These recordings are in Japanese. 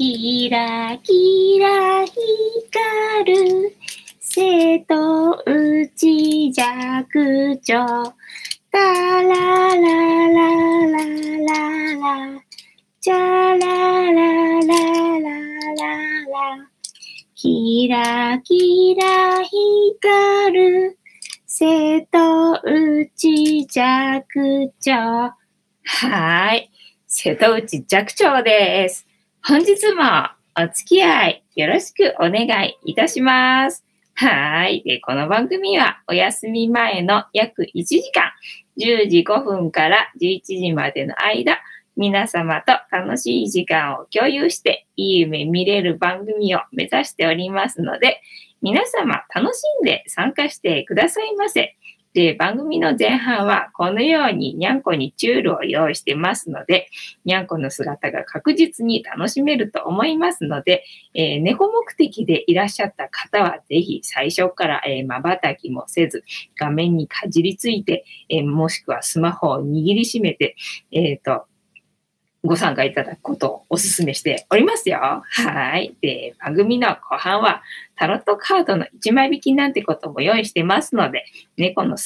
キラキラ光る瀬戸内寂聴タララララララチャララララララキラキラ光る瀬戸内寂聴はい。瀬戸内寂聴です。本日もお付き合いよろしくお願いいたします。はい。で、この番組はお休み前の約1時間、10時5分から11時までの間、皆様と楽しい時間を共有して、いい夢見れる番組を目指しておりますので、皆様楽しんで参加してくださいませ。で、番組の前半はこのようににゃんこにチュールを用意してますので、にゃんこの姿が確実に楽しめると思いますので、えー、猫目的でいらっしゃった方はぜひ最初からまばたきもせず、画面にかじりついて、えー、もしくはスマホを握りしめて、えっ、ー、と、ご参加いただくことをお勧めしておりますよ。はい。で、番組の後半はタロットカードの1枚引きなんてことも用意してますので、猫の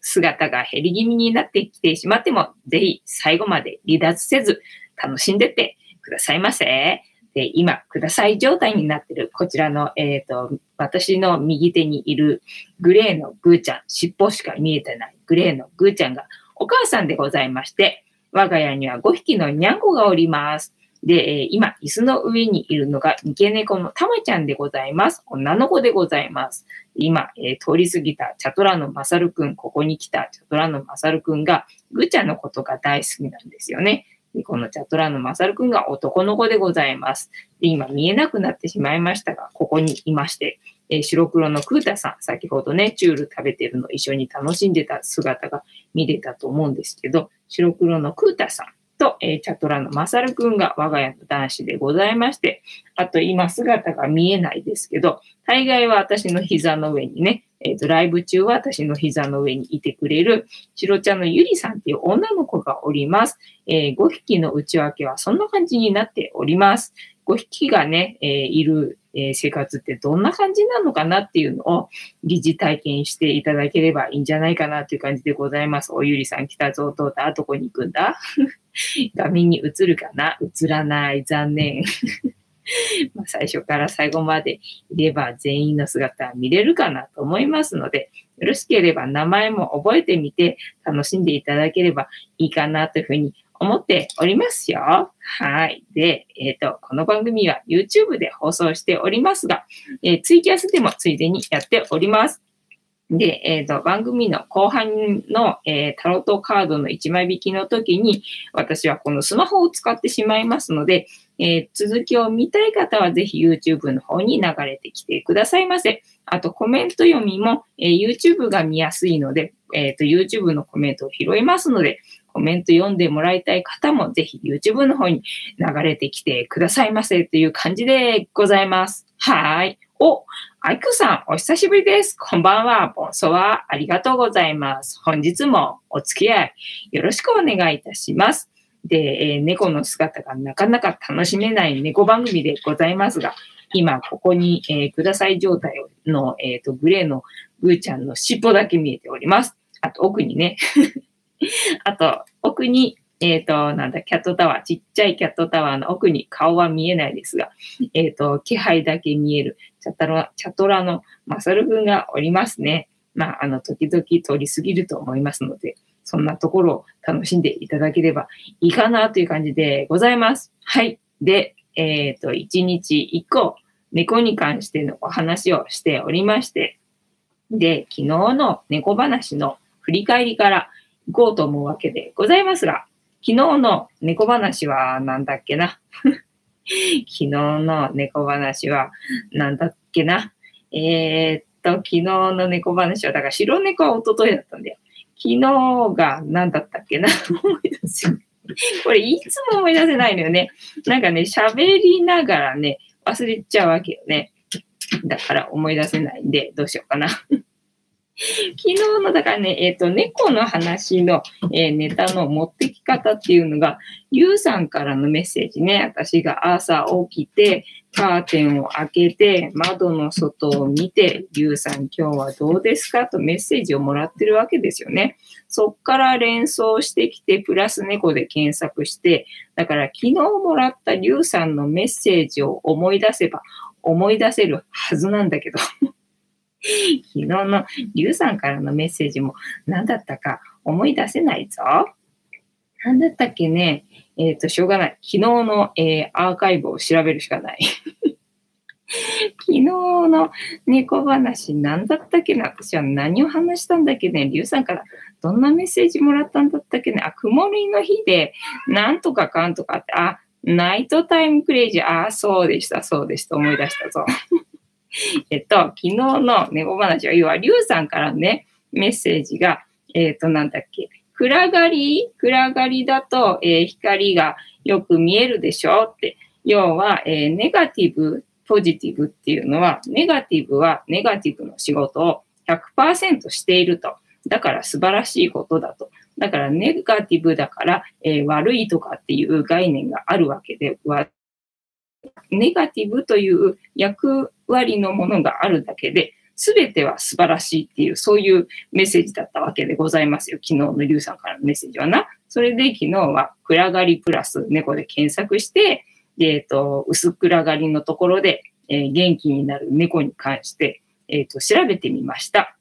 姿が減り気味になってきてしまっても、ぜひ最後まで離脱せず楽しんでってくださいませ。で、今、ください状態になってる、こちらの、えっ、ー、と、私の右手にいるグレーのグーちゃん、尻尾しか見えてないグレーのグーちゃんがお母さんでございまして、我が家には5匹のにゃんこがおります。でえ、今、椅子の上にいるのが、三毛猫のたまちゃんでございます。女の子でございます。今、えー、通り過ぎたチャトラのマサルくん、ここに来たチャトラのマサルくんが、ぐちゃのことが大好きなんですよね。でこのチャトラのマサルくんが男の子でございます。で今、見えなくなってしまいましたが、ここにいまして、えー、白黒のクータさん、先ほどね、チュール食べてるの一緒に楽しんでた姿が見れたと思うんですけど、白黒のクータさんと、えー、チャトラのマサルくんが我が家の男子でございまして、あと今姿が見えないですけど、大概は私の膝の上にね、えー、ドライブ中は私の膝の上にいてくれる、白茶のゆりさんっていう女の子がおります。えー、5匹の内訳はそんな感じになっております。5匹がね、え、いるえ生活ってどんな感じなのかなっていうのを疑似体験していただければいいんじゃないかなという感じでございます。おゆりさん来たぞ、とうた、どこに行くんだ？画面に映るかな？映らない。残念。ま最初から最後までいれば全員の姿は見れるかなと思いますので、よろしければ名前も覚えてみて楽しんでいただければいいかなというふうに思っておりますよ。はい。で、えっ、ー、と、この番組は YouTube で放送しておりますが、えー、ツイキャスでもついでにやっております。で、えっ、ー、と、番組の後半の、えー、タロットカードの1枚引きの時に、私はこのスマホを使ってしまいますので、えー、続きを見たい方はぜひ YouTube の方に流れてきてくださいませ。あと、コメント読みも、え YouTube が見やすいので、えっ、と、YouTube のコメントを拾いますので、コメント読んでもらいたい方もぜひ YouTube の方に流れてきてくださいませという感じでございます。はい。お、アイクさん、お久しぶりです。こんばんは。ボンソワありがとうございます。本日もお付き合いよろしくお願いいたします。で、えー、猫の姿がなかなか楽しめない猫番組でございますが、今ここに、えー、ください状態の、えっ、ー、と、グレーのグーちゃんの尻尾だけ見えております。あと奥にね あと、奥に、えっ、ー、と、なんだ、キャットタワー、ちっちゃいキャットタワーの奥に顔は見えないですが、えっ、ー、と、気配だけ見えるチャトラ、チャトラのマサル君がおりますね。まあ、あの、時々通り過ぎると思いますので、そんなところを楽しんでいただければいいかなという感じでございます。はい。で、えっ、ー、と、一日一個、猫に関してのお話をしておりまして、で、昨日の猫話の振り返りから行こうと思うわけでございますが、昨日の猫話は何だっけな？昨日の猫話は何だっけな？えー、っと、昨日の猫話は、だから白猫は一昨日だったんだよ。昨日が何だったっけな？思い出す。これいつも思い出せないのよね。なんかね、喋りながらね、忘れちゃうわけよね。だから思い出せないんで、どうしようかな。昨日の、だからね、えっ、ー、と、猫の話の、えー、ネタの持ってき方っていうのが、ゆうさんからのメッセージね、私が朝起きて、カーテンを開けて、窓の外を見て、ゆうさん今日はどうですか？とメッセージをもらってるわけですよね。そっから連想してきて、プラス猫で検索して、だから昨日もらったゆうさんのメッセージを思い出せば、思い出せるはずなんだけど 昨日のリュウさんからのメッセージも何だったか思い出せないぞ。何だったっけね？えっ、ー、と、しょうがない。昨日の、えー、アーカイブを調べるしかない。昨日の猫話何だったっけな？私は何を話したんだっけね？リュウさんからどんなメッセージもらったんだったっけね？あ、曇りの日でなんとかかんとかって、あ、ナイトタイムクレイジー。あ、そうでした、そうでした。思い出したぞ。えっと、昨日の猫話は、要は、りゅうさんからね、メッセージが、えっ、と、なんだっけ、暗がり暗がりだと、えー、光がよく見えるでしょうって。要は、えー、ネガティブ、ポジティブっていうのは、ネガティブはネガティブの仕事を100%していると。だから素晴らしいことだと。だからネガティブだから、えー、悪いとかっていう概念があるわけではネガティブという役割のものがあるだけで、すべては素晴らしいっていう、そういうメッセージだったわけでございますよ。昨日のリュウさんからのメッセージはな。それで昨日は暗がりプラス猫で検索して、えっ、ー、と、薄暗がりのところで、えー、元気になる猫に関して、えっ、ー、と、調べてみました。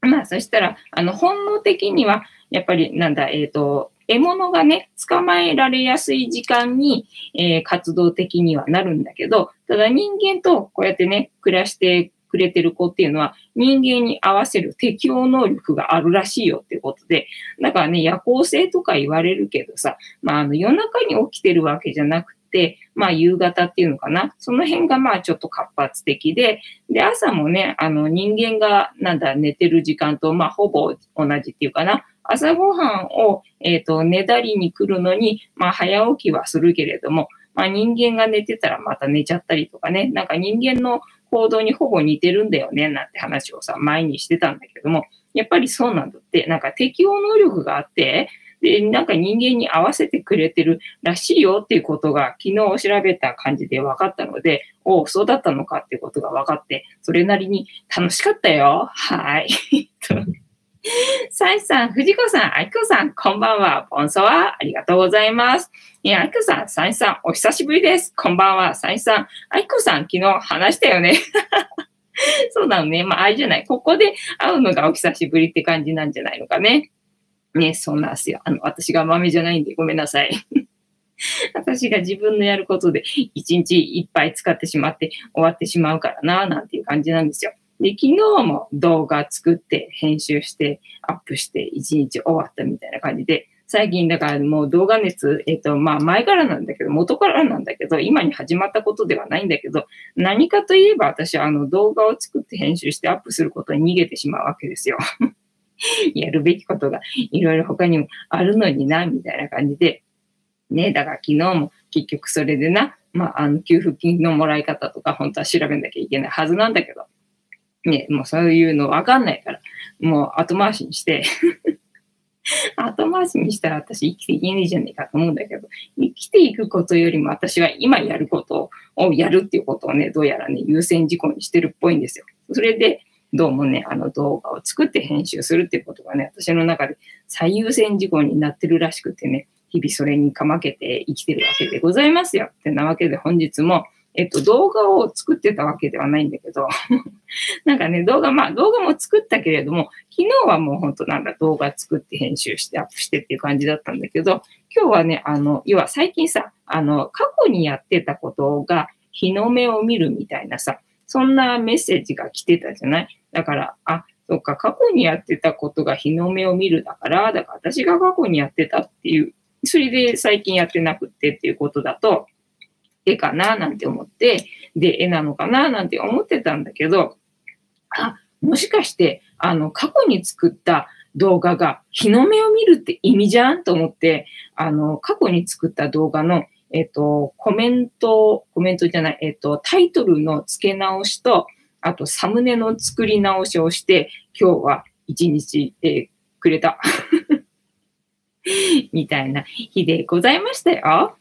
まあ、そしたら、あの、本能的には、やっぱり、なんだ、えっ、と、獲物がね、捕まえられやすい時間に、えー、活動的にはなるんだけど、ただ人間とこうやってね、暮らしてくれてる子っていうのは、人間に合わせる適応能力があるらしいよっていうことで、だからね、夜行性とか言われるけどさ、まあ、あの、夜中に起きてるわけじゃなくて、まあ、夕方っていうのかな。その辺がまあ、ちょっと活発的で、で、朝もね、あの、人間が、なんだ、寝てる時間と、まあ、ほぼ同じっていうかな。朝ごはんを、えっ、ー、と、寝たりに来るのに、まあ、早起きはするけれども、まあ、人間が寝てたらまた寝ちゃったりとかね、なんか人間の行動にほぼ似てるんだよね、なんて話をさ、前にしてたんだけども、やっぱりそうなんだって、なんか適応能力があって、で、なんか人間に合わせてくれてるらしいよっていうことが昨日調べた感じで分かったので、おお、そうだったのかっていうことが分かって、それなりに楽しかったよ。はい。サイさん、藤子さん、あきこさん、こんばんは。ボンソワありがとうございます。いや、あきこさん、サイさん、お久しぶりです。こんばんは。サイさん、あきこさん、昨日話したよね。そうなのね。まあ、あれじゃない。ここで会うのがお久しぶりって感じなんじゃないのかね。ね、そうなんですよ。あの、私が豆じゃないんでごめんなさい。私が自分のやることで一日いっぱい使ってしまって終わってしまうからな、なんていう感じなんですよ。で、昨日も動画作って編集してアップして一日終わったみたいな感じで、最近だからもう動画熱、えっ、と、まあ前からなんだけど、元からなんだけど、今に始まったことではないんだけど、何かといえば私はあの動画を作って編集してアップすることに逃げてしまうわけですよ。やるべきことがいろいろ他にもあるのにな、みたいな感じで。ね、だから昨日も結局それでな、まあ、あの、給付金のもらい方とか本当は調べなきゃいけないはずなんだけど、ね、もうそういうのわかんないから、もう後回しにして 後回しにしたら私生きていけねえじゃねえかと思うんだけど、生きていくことよりも私は今やることをやるっていうことをね、どうやらね、優先事項にしてるっぽいんですよ。それで、どうもね、あの動画を作って編集するっていうことがね、私の中で最優先事項になってるらしくてね、日々それにかまけて生きてるわけでございますよ。ってなわけで本日も、えっと、動画を作ってたわけではないんだけど なんかね、動画、まあ動画も作ったけれども、昨日はもう本当なんだ、動画作って編集してアップしてっていう感じだったんだけど、今日はね、あの、要は最近さ、あの、過去にやってたことが日の目を見るみたいなさ、そんなメッセージが来てたじゃない？だから、あ、そっか、過去にやってたことが日の目を見るだから、だから私が過去にやってたっていう、それで最近やってなくってっていうことだと、絵かななんて思って、で、絵なのかななんて思ってたんだけど、あ、もしかして、あの、過去に作った動画が日の目を見るって意味じゃんと思って、あの、過去に作った動画の、えっ、と、コメント、コメントじゃない、えっ、と、タイトルの付け直しと、あとサムネの作り直しをして、今日は一日、えーくれた。みたいな日でございましたよ。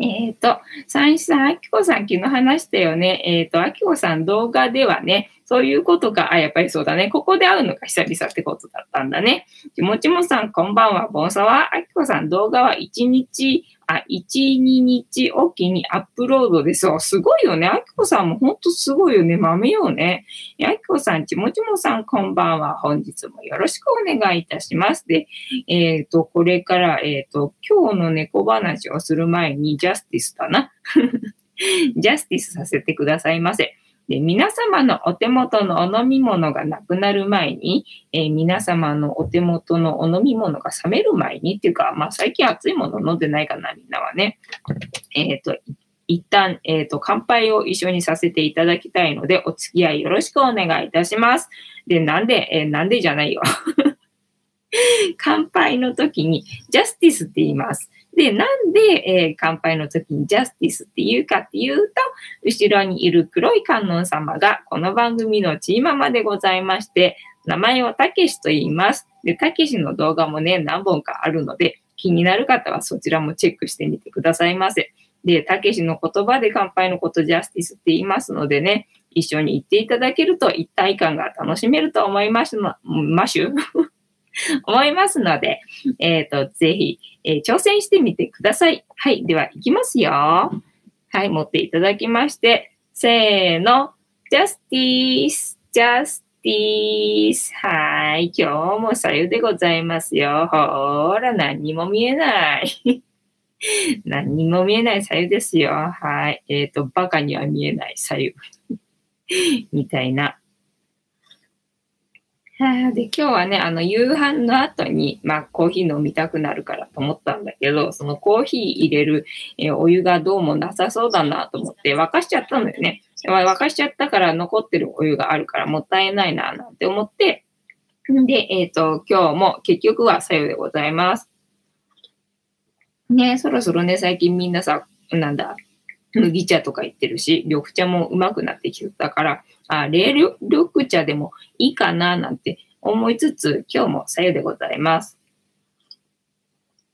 えっ、と、三一さん、あきこさん昨日話したよね。えっ、と、あきこさん動画ではね、そういうことか、あ、やっぱりそうだね。ここで会うのが久々ってことだったんだね。ちもちもさん、こんばんは。ボンサワあきこさん、動画は1日あ、1、2日おきにアップロードです。すごいよね。あきこさんもほんとすごいよね。豆よね。あきこさん、ちもちもさん、こんばんは。本日もよろしくお願いいたします。で、えっ、ー、と、これから、えっ、ー、と、今日の猫話をする前に、ジャスティスだな。ジャスティスさせてくださいませ。で皆様のお手元のお飲み物がなくなる前に、えー、皆様のお手元のお飲み物が冷める前にっていうか、まあ最近熱いもの飲んでないかな、みんなはね。えっ、ー、と、一旦、えっ、ー、と、乾杯を一緒にさせていただきたいので、お付き合いよろしくお願いいたします。で、なんで、えなんでじゃないよ。乾杯の時に、ジャスティスって言います。で、なんで、えー、乾杯の時にジャスティスって言うかっていうと、後ろにいる黒い観音様がこの番組のチーママでございまして、名前をたけしと言います。で、たけしの動画もね、何本かあるので、気になる方はそちらもチェックしてみてくださいませ。で、たけしの言葉で乾杯のことジャスティスって言いますのでね、一緒に言っていただけると一体感が楽しめると思いますの、マシュ 思いますので、えっ、ー、と、ぜひ、えー、挑戦してみてください。はい。では、いきますよ。はい。持っていただきまして、せーの、ジャスティース、ジャスティース。はい。今日もさゆでございますよ。ほら、何にも見えない。何にも見えないさゆですよ。はい。えっ、ー、と、バカには見えないさゆ。みたいな。で、今日はね、あの、夕飯の後に、まあ、コーヒー飲みたくなるからと思ったんだけど、そのコーヒー入れる、え、お湯がどうもなさそうだなと思って沸かしちゃったのよね。沸かしちゃったから残ってるお湯があるからもったいないな、なんて思って、で、えっ、ー、と、今日も結局はさようでございます。ね、そろそろね、最近みんなさ、なんだ、麦茶とか言ってるし、緑茶もうまくなってきてたから、あ、冷緑茶でもいいかななんて思いつつ、今日もさゆでございます。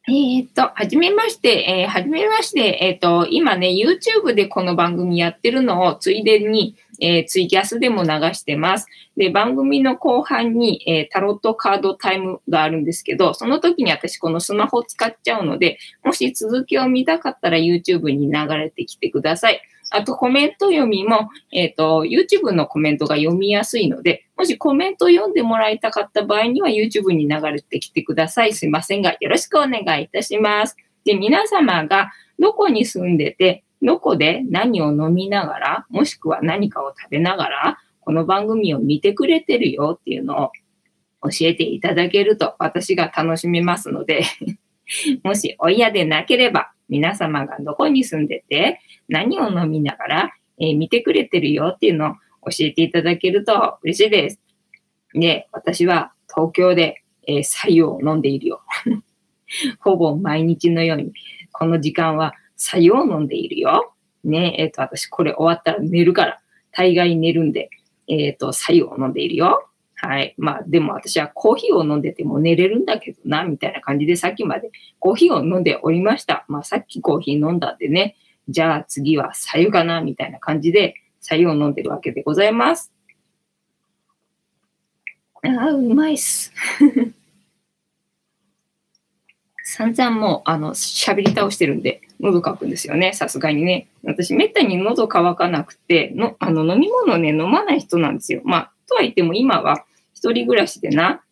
えー、っと、はじめまして、えー、はじめまして、えー、っと、今ね、YouTube でこの番組やってるのをついでに、えー、ツイキャスでも流してます。で、番組の後半に、えー、タロットカードタイムがあるんですけど、その時に私このスマホ使っちゃうので、もし続きを見たかったら YouTube に流れてきてください。あとコメント読みも、えっ、ー、と、YouTube のコメントが読みやすいので、もしコメント読んでもらいたかった場合には YouTube に流れてきてください。すいませんが、よろしくお願いいたします。で、皆様がどこに住んでて、どこで何を飲みながら、もしくは何かを食べながら、この番組を見てくれてるよっていうのを教えていただけると私が楽しめますので もしお嫌でなければ皆様がどこに住んでて何を飲みながら、えー、見てくれてるよっていうのを教えていただけると嬉しいです。で、私は東京で、えー、白湯を飲んでいるよ。ほぼ毎日のように、この時間は白湯を飲んでいるよ。ね、えっ、ー、と、私これ終わったら寝るから、大概寝るんで、えっ、ー、と、白湯を飲んでいるよ。はい。まあ、でも私はコーヒーを飲んでても寝れるんだけどな、みたいな感じでさっきまでコーヒーを飲んでおりました。まあ、さっきコーヒー飲んだんでね、じゃあ次は左右かな、みたいな感じで左右を飲んでるわけでございます。ああ、うまいっす。散々もう、あの、喋り倒してるんで、喉乾くんですよね、さすがにね。私、めったに喉乾かなくて、の、あの、飲み物ね、飲まない人なんですよ。まあ、とは言っても今は、一人暮らしでな、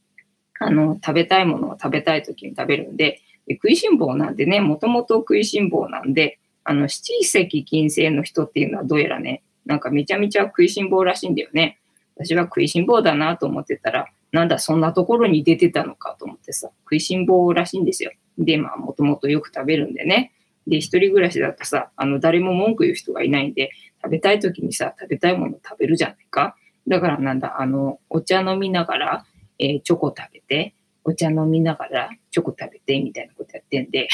あの、食べたいものを食べたい時に食べるんで、で食いしん坊なんでね、もともと食いしん坊なんで、あの、七石金星の人っていうのはどうやらね、なんかめちゃめちゃ食いしん坊らしいんだよね。私は食いしん坊だなと思ってたら、なんだ、そんなところに出てたのかと思ってさ、食いしん坊らしいんですよ。で、まあ、もともとよく食べるんでね。で、一人暮らしだとさ、あの、誰も文句言う人がいないんで、食べたい時にさ、食べたいもの食べるじゃないか。だからなんだ、あの、お茶飲みながら、えー、チョコ食べて、お茶飲みながらチョコ食べて、みたいなことやってんで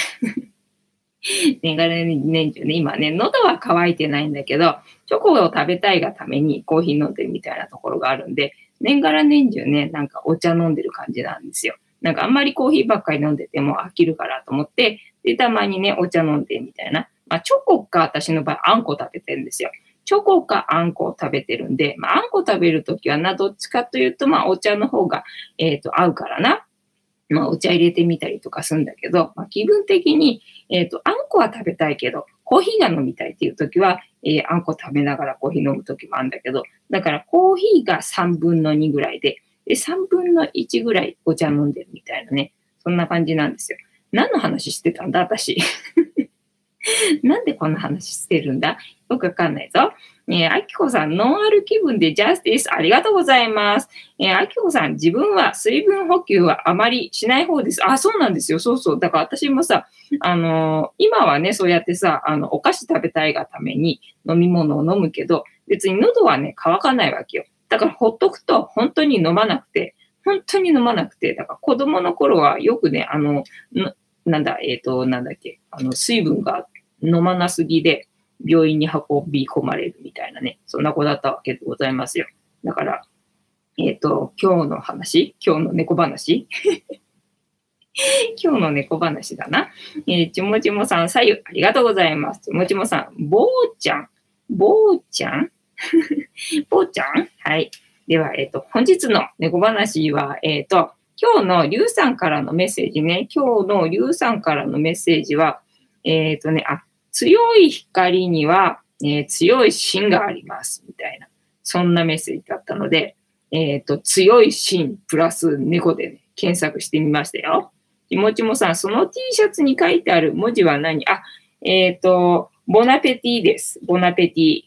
年がら年中ね、今ね、喉は渇いてないんだけど、チョコを食べたいがためにコーヒー飲んでるみたいなところがあるんで、年がら年中ね、なんかお茶飲んでる感じなんですよ。なんかあんまりコーヒーばっかり飲んでても飽きるからと思って、で、たまにね、お茶飲んでみたいな。まあ、チョコか私の場合、あんこ食べてるんですよ。チョコかあんこを食べてるんで、まあ、あんこ食べるときはな、どっちかというと、まあ、お茶の方が、えっ、ー、と、合うからな。まあ、お茶入れてみたりとかするんだけど、まあ、気分的に、えっ、ー、と、あんこは食べたいけど、コーヒーが飲みたいっていう時は、えー、あんこ食べながらコーヒー飲む時もあるんだけど、だからコーヒーが3分の2ぐらいで、で、3分の1ぐらいお茶飲んでるみたいなね。そんな感じなんですよ。何の話してたんだ、私。なんでこんな話してるんだ？よくわかんないぞ。えー、あきこさん、ノンアル気分でジャスティス、ありがとうございます。えー、あきこさん、自分は水分補給はあまりしない方です。あ、そうなんですよ。そうそう。だから私もさ、あのー、今はね、そうやってさ、あの、お菓子食べたいがために飲み物を飲むけど、別に喉はね、乾かないわけよ。だからほっとくと本当に飲まなくて、本当に飲まなくて、だから子供の頃はよくね、あの、なんだ、えっ、ー、と、なんだっけ、あの、水分が飲まなすぎで、病院に運び込まれるみたいなね、そんな子だったわけでございますよ。だから、えっ、ー、と、今日の話今日の猫話 今日の猫話だな。えー、ちもちもさん、左右、ありがとうございます。ちもちもさん、ぼうちゃん、ぼうちゃん？ぼうちゃん？はい。では、えっ、ー、と、本日の猫話は、えっ、ー、と、今日のリュウさんからのメッセージね、今日のリュウさんからのメッセージは、えっ、ー、とね、あ、強い光には、え強い芯があります、みたいな、そんなメッセージだったので、えっ、と、強い芯プラス猫でね、検索してみましたよ。気持ちもさん、その T シャツに書いてある文字は何？あ、えっ、と、ボナペティです。ボナペティ。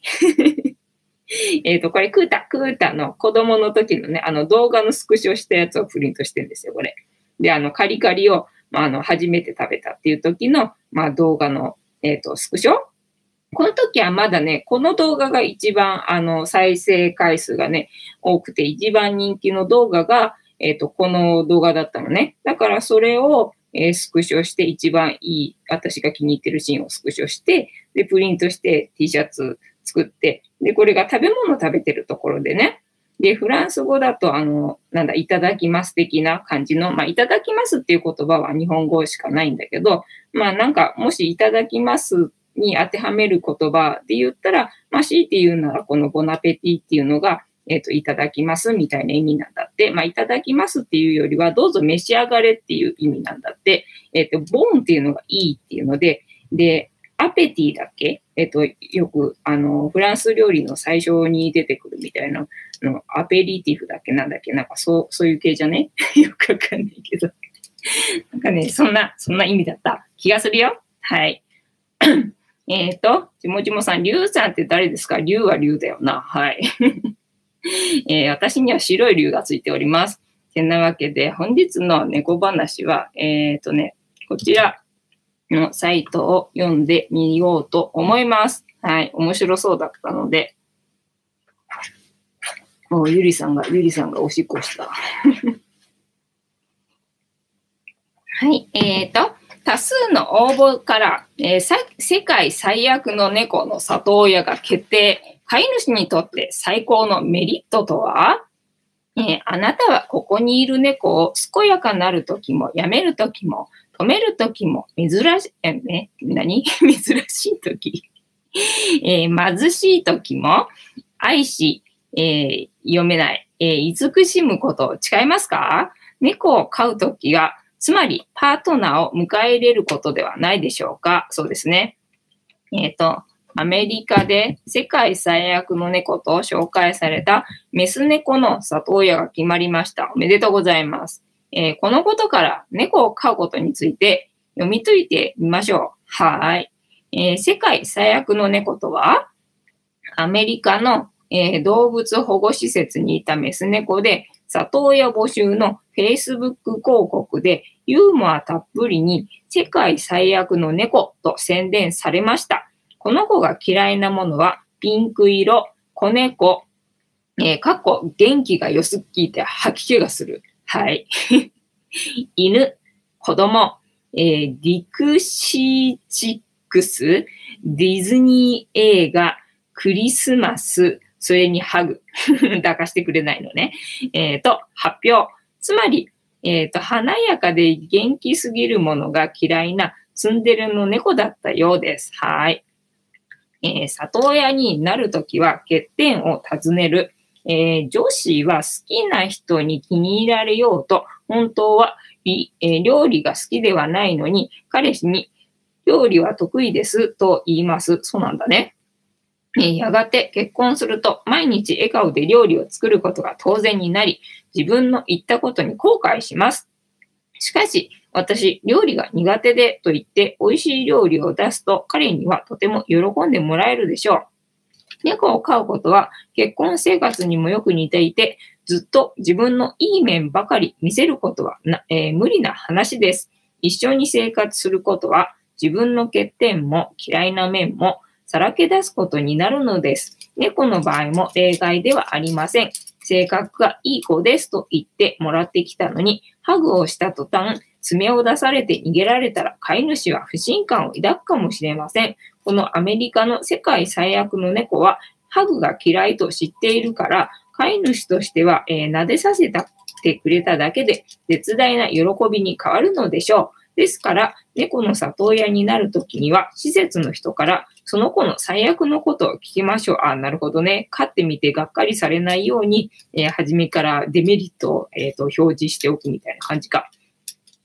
えっと、これ、クータ、クータの子供の時のね、あの動画のスクショしたやつをプリントしてるんですよ、これ。で、あの、カリカリを、まあ、あの、初めて食べたっていう時の、まあ、動画の、えっ、と、スクショこの時はまだね、この動画が一番、あの、再生回数がね、多くて、一番人気の動画が、えっ、と、この動画だったのね。だからそれを、えー、スクショして、一番いい、私が気に入ってるシーンをスクショして、で、プリントして T シャツ作って、で、これが食べ物食べてるところでね、で、フランス語だと、あの、なんだ、いただきます的な感じの、まあ、いただきますっていう言葉は日本語しかないんだけど、まあ、なんか、もしいただきますに当てはめる言葉で言ったら、まあ、強いて言うなら、このボナペティっていうのが、えっ、ー、と、いただきますみたいな意味なんだって。まあ、いただきますっていうよりは、どうぞ召し上がれっていう意味なんだって。えっ、ー、と、ボーンっていうのがいいっていうので、で、アペティだっけ？えっと、よく、あの、フランス料理の最初に出てくるみたいな、のアペリティフだっけ？なんだっけ？なんかそう、そういう系じゃね？よくわかんないけど。なんかね、そんな、そんな意味だった気がするよ。はい。えっと、ちもちもさん、リュウさんって誰ですか？リュウはリュウだよな。はい。えー、私には白い竜がついております。てなわけで、本日の猫話は、えっ、ー、とね、こちら、のサイトを読んでみようと思います。はい。面白そうだったので。もうゆりさんが、ゆりさんがおしっこした。はい。えっ、ー、と、多数の応募から、えー、世界最悪の猫の里親が決定。飼い主にとって最高のメリットとは？えー、あなたはここにいる猫を健やかなるときも、やめるときも、止めるときも珍しい、え、ね、何？珍しいとき、えー、貧しいときも愛し、えー、読めない、えー、慈しむことを誓いますか？猫を飼うときは、つまりパートナーを迎え入れることではないでしょうか？そうですね。えっ、ー、と、アメリカで世界最悪の猫と紹介されたメス猫の里親が決まりました。おめでとうございます。えー、このことから猫を飼うことについて読み解いてみましょう。はい。えー、世界最悪の猫とは、アメリカの、えー、動物保護施設にいたメス猫で、里親募集の Facebook 広告でユーモアたっぷりに世界最悪の猫と宣伝されました。この子が嫌いなものはピンク色、子猫、えー、かっこ元気が良すぎて吐き気がする。はい。犬、子供、えー、ディクシーチックス、ディズニー映画、クリスマス、それにハグ。抱かしてくれないのね。えっ、と、発表。つまり、えっ、と、華やかで元気すぎるものが嫌いなツンデレの猫だったようです。はい。えー、里親になるときは欠点を尋ねる。えー、女子は好きな人に気に入られようと、本当は、え、料理が好きではないのに、彼氏に料理は得意ですと言います。そうなんだね。やがて結婚すると毎日笑顔で料理を作ることが当然になり、自分の言ったことに後悔します。しかし、私、料理が苦手でと言って美味しい料理を出すと彼にはとても喜んでもらえるでしょう。猫を飼うことは結婚生活にもよく似ていて、ずっと自分のいい面ばかり見せることはな、えー、無理な話です。一緒に生活することは自分の欠点も嫌いな面もさらけ出すことになるのです。猫の場合も例外ではありません。性格がいい子ですと言ってもらってきたのに、ハグをした途端、爪を出されて逃げられたら飼い主は不信感を抱くかもしれません。このアメリカの世界最悪の猫は、ハグが嫌いと知っているから、飼い主としては、えー、撫でさせたてくれただけで、絶大な喜びに変わるのでしょう。ですから、猫の里親になるときには、施設の人からその子の最悪のことを聞きましょう。あ、なるほどね。飼ってみてがっかりされないように、えー、初めからデメリットを、えーと、表示しておくみたいな感じか。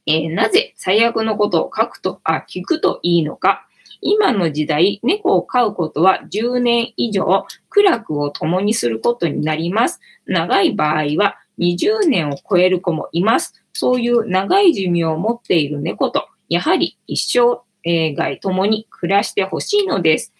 えー、なぜ最悪のことを書くと、あ、聞くといいのか。今の時代、猫を飼うことは10年以上、苦楽を共にすることになります。長い場合は20年を超える子もいます。そういう長い寿命を持っている猫と、やはり一生、えー、外共に暮らしてほしいのです。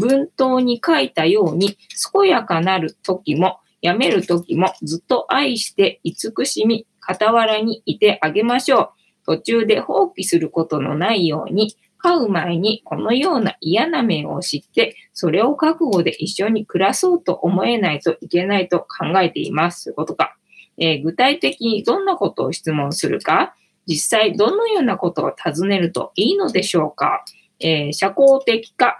文頭に書いたように、健やかなる時も、やめる時もずっと愛して慈しみ、傍らにいてあげましょう。途中で放棄することのないように、飼う前にこのような嫌な面を知って、それを覚悟で一緒に暮らそうと思えないといけないと考えています。ということか。えー、具体的にどんなことを質問するか、実際どのようなことを尋ねるといいのでしょうか、えー、社交的か、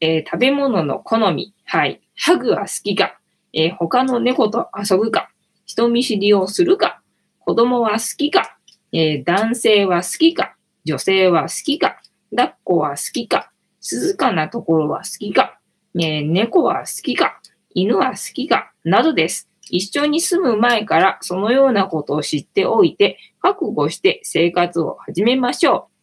えー、食べ物の好み、はい、ハグは好きか、え他の猫と遊ぶか、人見知りをするか、子供は好きか、え男性は好きか、女性は好きか、抱っこは好きか、静かなところは好きか、え猫は好きか、犬は好きか、などです。一緒に住む前からそのようなことを知っておいて、覚悟して生活を始めましょう。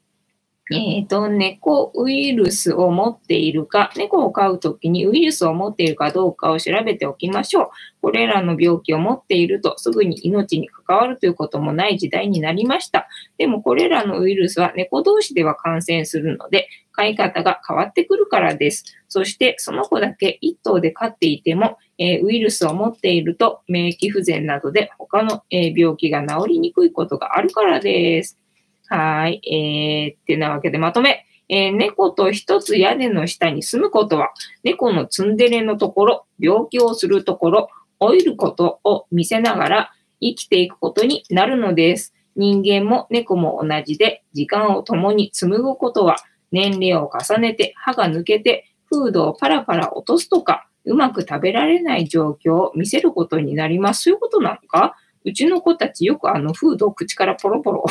えっ、ー、と、猫ウイルスを持っているか、猫を飼うときにウイルスを持っているかどうかを調べておきましょう。これらの病気を持っているとすぐに命に関わるということもない時代になりました。でもこれらのウイルスは猫同士では感染するので、飼い方が変わってくるからです。そしてその子だけ1頭で飼っていても、えー、ウイルスを持っていると免疫不全などで他の、えー、病気が治りにくいことがあるからです。はい。えー、ってなわけでまとめ。えー、猫と一つ屋根の下に住むことは、猫のツンデレのところ、病気をするところ、老いることを見せながら生きていくことになるのです。人間も猫も同じで、時間を共に紡ぐことは、年齢を重ねて歯が抜けて、フードをパラパラ落とすとか、うまく食べられない状況を見せることになります。そういうことなのか？うちの子たちよくあのフードを口からポロポロ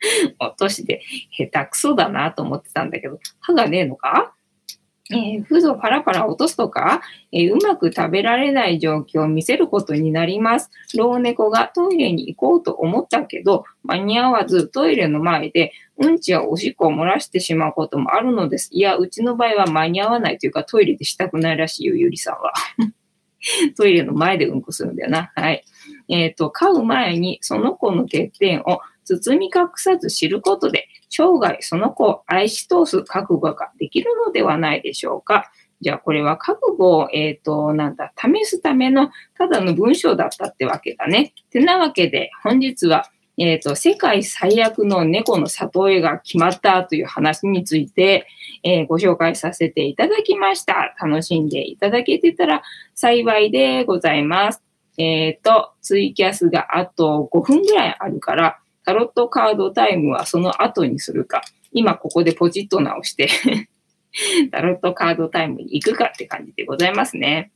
落として下手くそだなと思ってたんだけど、歯がねえのか？えー、フードをパラパラ落とすとか、えー、うまく食べられない状況を見せることになります。老猫がトイレに行こうと思ったけど、間に合わずトイレの前でうんちやおしっこを漏らしてしまうこともあるのです。いや、うちの場合は間に合わないというかトイレでしたくないらしいよ、ゆりさんは。トイレの前でうんこするんだよな。はい。えっ、ー、と、飼う前にその子の欠点を包み隠さず知ることで、生涯その子を愛し通す覚悟ができるのではないでしょうか。じゃあこれは覚悟を、えっ、ー、と、なんだ、試すためのただの文章だったってわけだね。てなわけで、本日は、えっ、ー、と、世界最悪の猫の里親が決まったという話について、えー、ご紹介させていただきました。楽しんでいただけてたら幸いでございます。えっ、と、ツイキャスがあと5分ぐらいあるから、タロットカードタイムはその後にするか、今ここでポチッと直して タロットカードタイムに行くかって感じでございますね。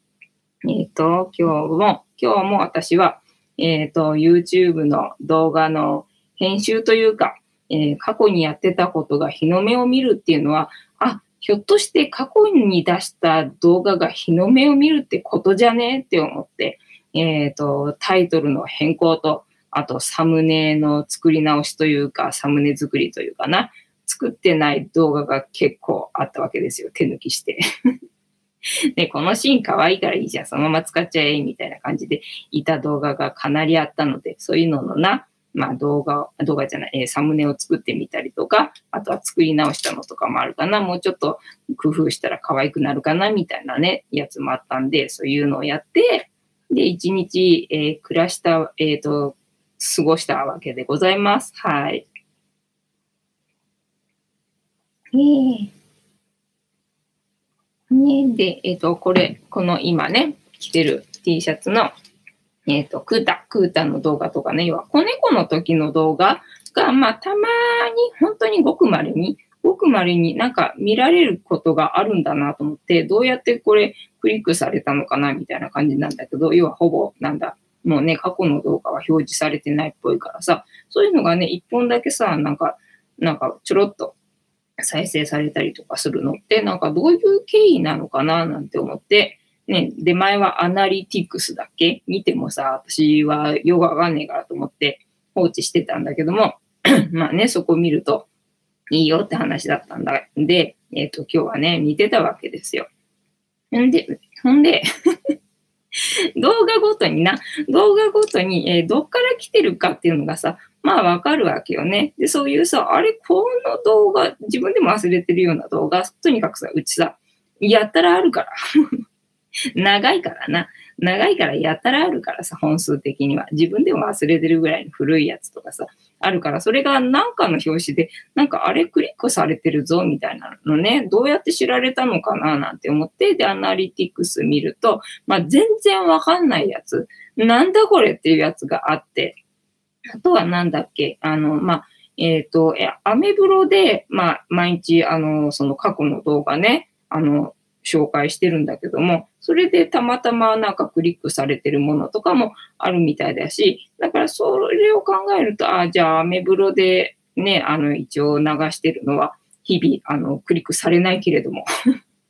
えっ、と、今日も、今日も私は、えっ、と、YouTube の動画の編集というか、えー過去にやってたことが日の目を見るっていうのは、あ、ひょっとして過去に出した動画が日の目を見るってことじゃね？って思って、えっ、と、タイトルの変更と、あとサムネの作り直しというか、サムネ作りというかな、作ってない動画が結構あったわけですよ。手抜きして。で、このシーン可愛いからいいじゃん。そのまま使っちゃえ、みたいな感じでいた動画がかなりあったので、そういうののな、まあ動画、動画じゃない、えサムネを作ってみたりとか、あとは作り直したのとかもあるかな。もうちょっと工夫したら可愛くなるかな、みたいなね、やつもあったんで、そういうのをやって、で、一日、えー暮らした、えっ、と、過ごしたわけでございます。はい。ねえ。ねえで、えっ、と、これ、この今ね、着てる T シャツの、えっ、と、クータ、クータの動画とかね、要は子猫の時の動画が、まあ、たまに、本当にごく稀に、ごく稀になんか見られることがあるんだなと思って、どうやってこれクリックされたのかなみたいな感じなんだけど、要はほぼ、なんだ、もうね、過去の動画は表示されてないっぽいからさ、そういうのがね、一本だけさ、なんか、なんかちょろっと再生されたりとかするのって、なんかどういう経緯なのかななんて思って、ね、で、前はアナリティクスだけ？見てもさ、私はよくわかんねえからと思って放置してたんだけども、まあね、そこ見るといいよって話だったんだ。で、えっ、と、今日はね、見てたわけですよ。んで、ほんで、動画ごとにな、動画ごとに、えーどっから来てるかっていうのがさ、まあわかるわけよね。で、そういうさ、あれ、この動画、自分でも忘れてるような動画、とにかくさ、うちさ、やったらあるから。長いからな。長いからやたらあるからさ、本数的には。自分でも忘れてるぐらいの古いやつとかさ、あるから、それがなんかの表紙で、なんかあれクリックされてるぞ、みたいなのね、どうやって知られたのかな、なんて思って、で、アナリティクス見ると、まあ、全然わかんないやつ、なんだこれっていうやつがあって、あとはなんだっけ、あの、まあ、えっ、と、アメブロで、まあ、毎日、あの、その過去の動画ね、あの、紹介してるんだけども、それでたまたまなんかクリックされてるものとかもあるみたいだし、だからそれを考えると、ああじゃあアメブロでね、あの、一応流してるのは、日々、あの、クリックされないけれども、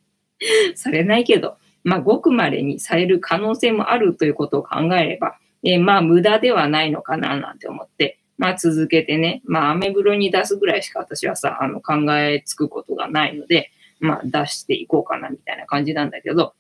されないけど、まあ、ごく稀にされる可能性もあるということを考えれば、えーまあ、無駄ではないのかな、なんて思って、まあ、続けてね、まあ、アメブロに出すぐらいしか私はさ、あの、考えつくことがないので、まあ、出していこうかな、みたいな感じなんだけど、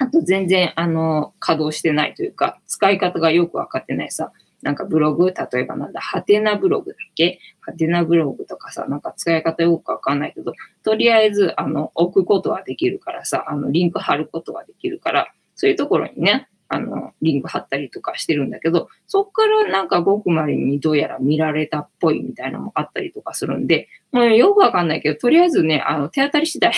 あと全然、あの、稼働してないというか、使い方がよくわかってないさ、なんかブログ、例えばなんだ、ハテナブログだっけ？ハテナブログとかさ、なんか使い方よくわかんないけど、とりあえず、あの、置くことはできるからさ、あの、リンク貼ることはできるから、そういうところにね、あの、リンク貼ったりとかしてるんだけど、そっからなんかごくまれにどうやら見られたっぽいみたいなのもあったりとかするんで、もうよくわかんないけど、とりあえずね、あの、手当たり次第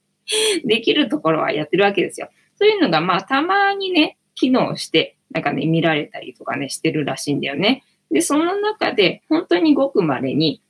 できるところはやってるわけですよ。そういうのが、まあ、たまにね、機能して、なんかね、見られたりとかね、してるらしいんだよね。で、その中で、本当にごく稀に、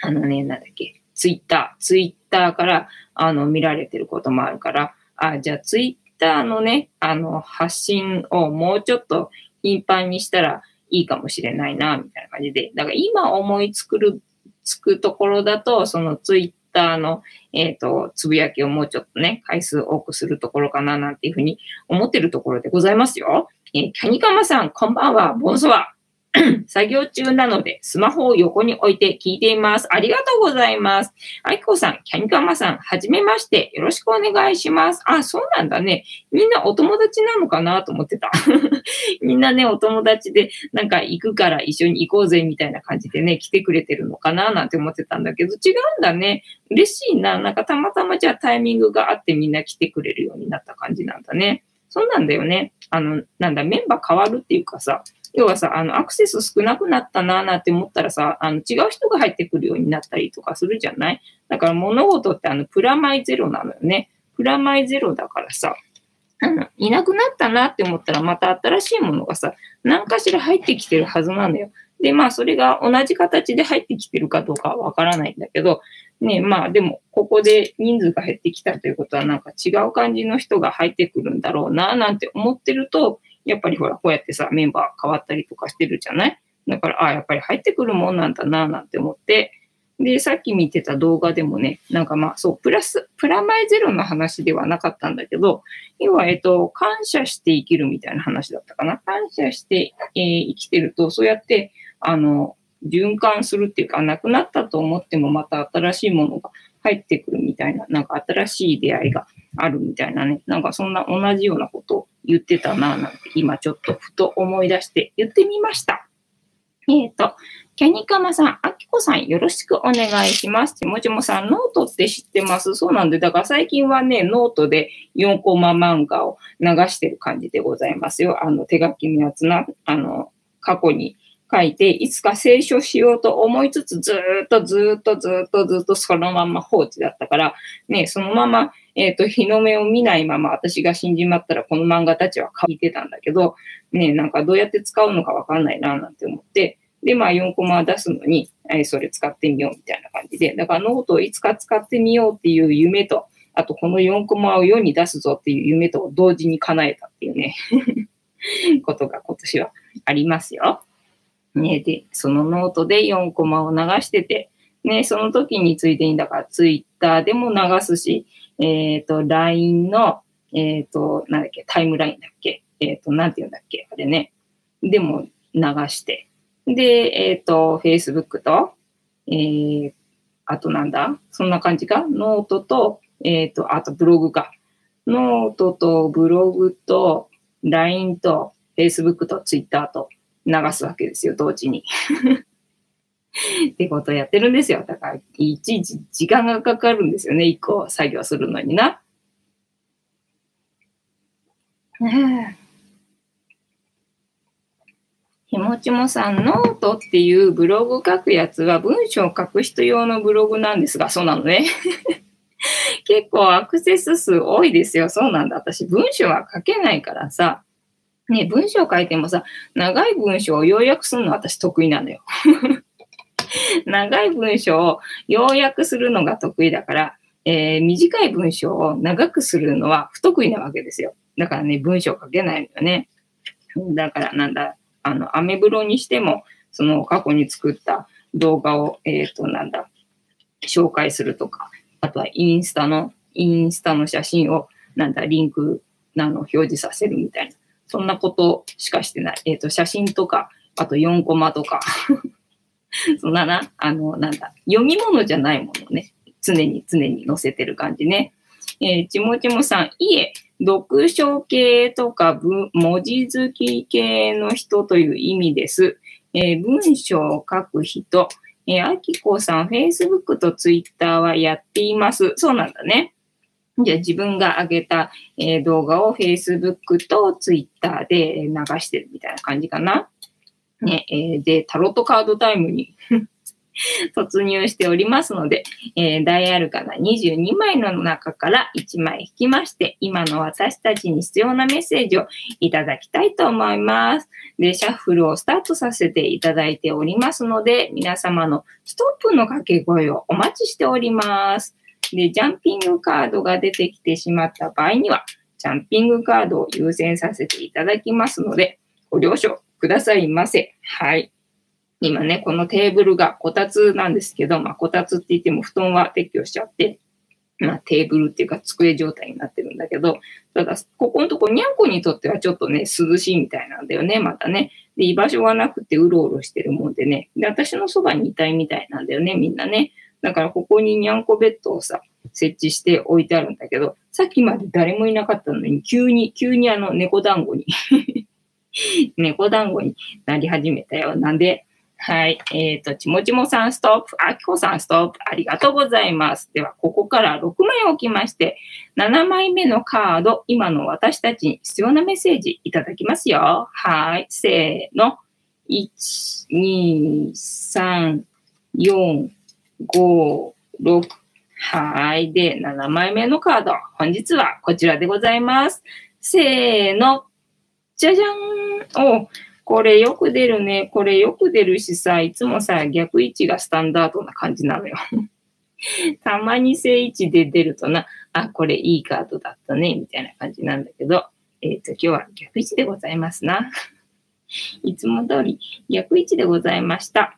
あのね、なんだっけ、ツイッター、ツイッターから、あの、見られてることもあるから、あ、じゃあツイッターのね、あの、発信をもうちょっと頻繁にしたらいいかもしれないな、みたいな感じで。だから今思いつくる、つくところだと、そのツイッターの、えっ、と、つぶやきをもうちょっとね、回数多くするところかな、なんていうふうに思ってるところでございますよ。えーキャニカマさん、こんばんは、ボンソワ。作業中なので、スマホを横に置いて聞いています。ありがとうございます。あいこさん、キャニカマさん、はじめまして。よろしくお願いします。あ、そうなんだね。みんなお友達なのかなと思ってた。みんなね、お友達で、なんか行くから一緒に行こうぜみたいな感じでね、来てくれてるのかななんて思ってたんだけど、違うんだね。嬉しいな。なんかたまたまじゃあタイミングがあってみんな来てくれるようになった感じなんだね。そうなんだよね。あの、なんだ、メンバー変わるっていうかさ、要はさ、あの、アクセス少なくなったなーなんて思ったらさ、あの、違う人が入ってくるようになったりとかするじゃない？だから物事ってあの、プラマイゼロなのよね。プラマイゼロだからさ、あの、いなくなったなって思ったらまた新しいものがさ、何かしら入ってきてるはずなのよ。で、まあ、それが同じ形で入ってきてるかどうかはわからないんだけど、ね、まあでも、ここで人数が減ってきたということは、なんか違う感じの人が入ってくるんだろうな、なんて思ってると、やっぱりほら、こうやってさ、メンバー変わったりとかしてるじゃない？だから、ああ、やっぱり入ってくるもんなんだな、なんて思って、で、さっき見てた動画でもね、なんかまあ、そう、プラス、プラマイゼロの話ではなかったんだけど、要は、えっと、感謝して生きるみたいな話だったかな？感謝して、えー、生きてると、そうやって、あの、循環するっていうか、なくなったと思ってもまた新しいものが入ってくるみたいな、なんか新しい出会いがあるみたいなね、なんかそんな同じようなこと言ってたな、なんて今ちょっとふと思い出して言ってみました。えっ、ー、と、キャニカマさん、アキコさん、よろしくお願いします。ちもちもさん、ノートって知ってます？そうなんで、だから最近はね、ノートで4コマ漫画を流してる感じでございますよ。あの、手書きのやつな、あの、過去に書いて、いつか清書しようと思いつつ、ずっとずっとずっとずっとそのまま放置だったから、ね、そのまま、えっ、ー、と、日の目を見ないまま私が死んじまったらこの漫画たちは書いてたんだけど、ね、なんかどうやって使うのかわかんないな、なんて思って、で、まあ4コマ出すのに、えー、それ使ってみようみたいな感じで、だからノートをいつか使ってみようっていう夢と、あとこの4コマを世に出すぞっていう夢と同時に叶えたっていうね ことが今年はありますよ。ね、で、そのノートで4コマを流してて、ね、その時についでに、だからツイッターでも流すし、えっ、ー、と、LINE の、えっ、ー、と、なんだっけ、タイムラインだっけ、えっ、ー、と、なんて言うんだっけ、あれね、でも流して、で、えっ、と、Facebook と、えー、あとなんだ？そんな感じか？ノートと、えっ、と、あとブログか。ノートとブログと LINE と Facebook と Twitter と。流すわけですよ、同時に。ってことをやってるんですよ。だから、いちいち時間がかかるんですよね、一個作業するのにな。ひもちもさん、ノートっていうブログ書くやつは文章を書く人用のブログなんですが、そうなのね。結構アクセス数多いですよ。そうなんだ。私、文章は書けないからさ。ね、文章書いてもさ、長い文章を要約するの私得意なのよ。長い文章を要約するのが得意だから、えー、短い文章を長くするのは不得意なわけですよ。だからね、文章書けないのよね。だからなんだ、あの、アメブロにしても、その過去に作った動画を、えっ、ー、と、なんだ、紹介するとか、あとはインスタの、インスタの写真を、なんだ、リンクなの表示させるみたいな。そんなことしかしてない。えっ、ー、と、写真とか、あと4コマとか。そんなな、あの、なんだ、読み物じゃないものね。常に常に載せてる感じね。えー、ちもちもさん、いえ、読書系とか文字好き系の人という意味です。えー、文章を書く人。えー、あきこさん、Facebook と Twitter はやっています。そうなんだね。じゃあ自分が上げた、え、動画を Facebook と Twitter で流してるみたいな感じかな。ね、え、で、タロットカードタイムに 突入しておりますので、えー、ダイアルカナ22枚の中から1枚引きまして、今の私たちに必要なメッセージをいただきたいと思います。で、シャッフルをスタートさせていただいておりますので、皆様のストップの掛け声をお待ちしております。で、ジャンピングカードが出てきてしまった場合には、ジャンピングカードを優先させていただきますので、ご了承くださいませ。はい。今ね、このテーブルがこたつなんですけど、まあ、こたつって言っても布団は撤去しちゃって、まあ、テーブルっていうか机状態になってるんだけど、ただ、ここのとこにゃんこにとってはちょっとね、涼しいみたいなんだよね、またね。で、居場所がなくてうろうろしてるもんでね。で、私のそばにいたいみたいなんだよね、みんなね。だからここににゃんこベッドをさ、設置して置いてあるんだけど、さっきまで誰もいなかったのに、急に、急にあの猫団子に 猫団子になり始めたよ。なんで、はい。えっ、ー、と、ちもちもさんストップ、あきこさんストップ、ありがとうございます。では、ここから6枚置きまして、7枚目のカード、今の私たちに必要なメッセージいただきますよ。はい。せーの。1、2、3、4、5、6。はい。で、7枚目のカード。本日はこちらでございます。せーの。じゃじゃんおこれよく出るね。これよく出るしさ、いつもさ、逆位置がスタンダードな感じなのよ。たまに正位置で出るとな、あ、これいいカードだったね、みたいな感じなんだけど、えっ、ー、と、今日は逆位置でございますな。いつも通り逆位置でございました。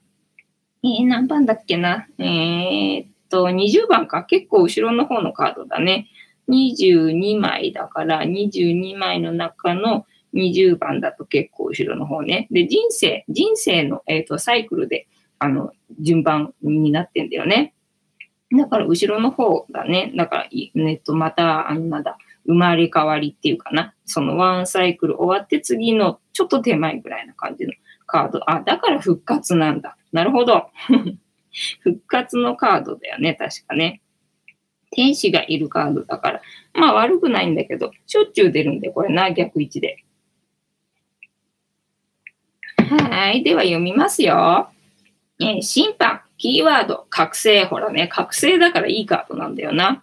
えー、何番だっけな？えー、っと、20番か。結構後ろの方のカードだね。22枚だから、22枚の中の20番だと結構後ろの方ね。で、人生、人生の、えーと、サイクルで、あの、順番になってんだよね。だから後ろの方だね。だから、えっと、また、あんなだ、生まれ変わりっていうかな。そのワンサイクル終わって次のちょっと手前ぐらいな感じのカード。あ、だから復活なんだ。なるほど。復活のカードだよね、確かね。天使がいるカードだから。まあ悪くないんだけど、しょっちゅう出るんで、これな、逆位置で。はい。では読みますよ。えー、審判、キーワード、覚醒。ほらね、覚醒だからいいカードなんだよな。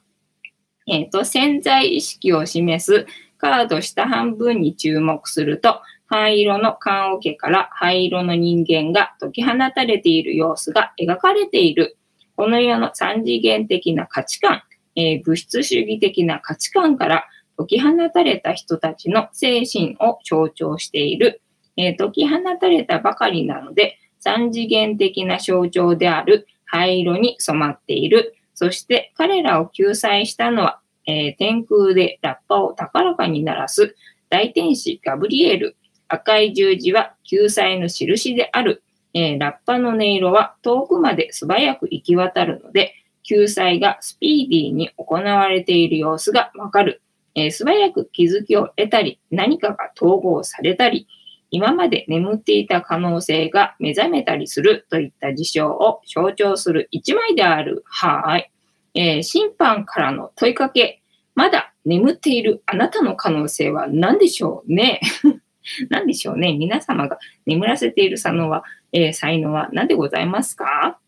えっ、ー、と、潜在意識を示すカード下半分に注目すると、灰色の棺桶から灰色の人間が解き放たれている様子が描かれている。この世の三次元的な価値観、えー、物質主義的な価値観から解き放たれた人たちの精神を象徴している。えー、解き放たれたばかりなので、三次元的な象徴である灰色に染まっている。そして彼らを救済したのは、えー、天空でラッパを高らかに鳴らす大天使ガブリエル。赤い十字は救済の印である。えー、ラッパの音色は遠くまで素早く行き渡るので、救済がスピーディーに行われている様子がわかる。えー、素早く気づきを得たり、何かが統合されたり、今まで眠っていた可能性が目覚めたりするといった事象を象徴する一枚である。はい。えー、審判からの問いかけ。まだ眠っているあなたの可能性は何でしょうね？何でしょうね皆様が眠らせている才能は、えー、才能は何でございますか？